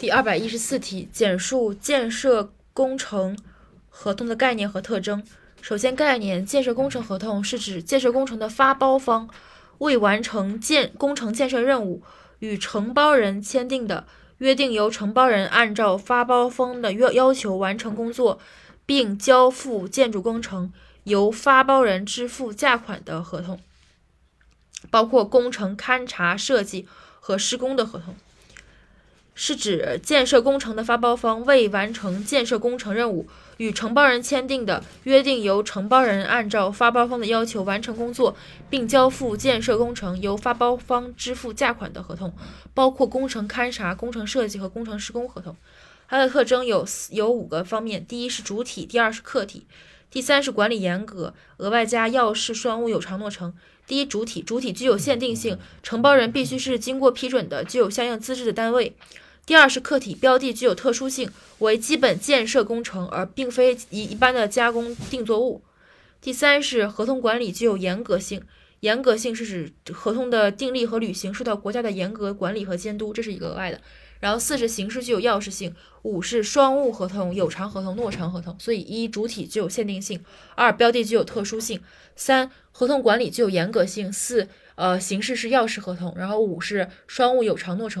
第二百一十四题，简述建设工程合同的概念和特征。首先，概念：建设工程合同是指建设工程的发包方为完成建工程建设任务，与承包人签订的约定，由承包人按照发包方的要要求完成工作，并交付建筑工程，由发包人支付价款的合同，包括工程勘察、设计和施工的合同。是指建设工程的发包方未完成建设工程任务，与承包人签订的约定，由承包人按照发包方的要求完成工作，并交付建设工程，由发包方支付价款的合同，包括工程勘察、工程设计和工程施工合同。它的特征有有五个方面：第一是主体，第二是客体，第三是管理严格，额外加要事双务有偿诺成。第一，主体，主体具有限定性，承包人必须是经过批准的、具有相应资质的单位。第二是客体标的具有特殊性，为基本建设工程，而并非一一般的加工定作物。第三是合同管理具有严格性，严格性是指合同的订立和履行受到国家的严格管理和监督，这是一个额外的。然后四是形式具有要事性，五是双务合同、有偿合同、诺成合同。所以一主体具有限定性，二标的具有特殊性，三合同管理具有严格性，四呃形式是要事合同，然后五是双务有偿诺成。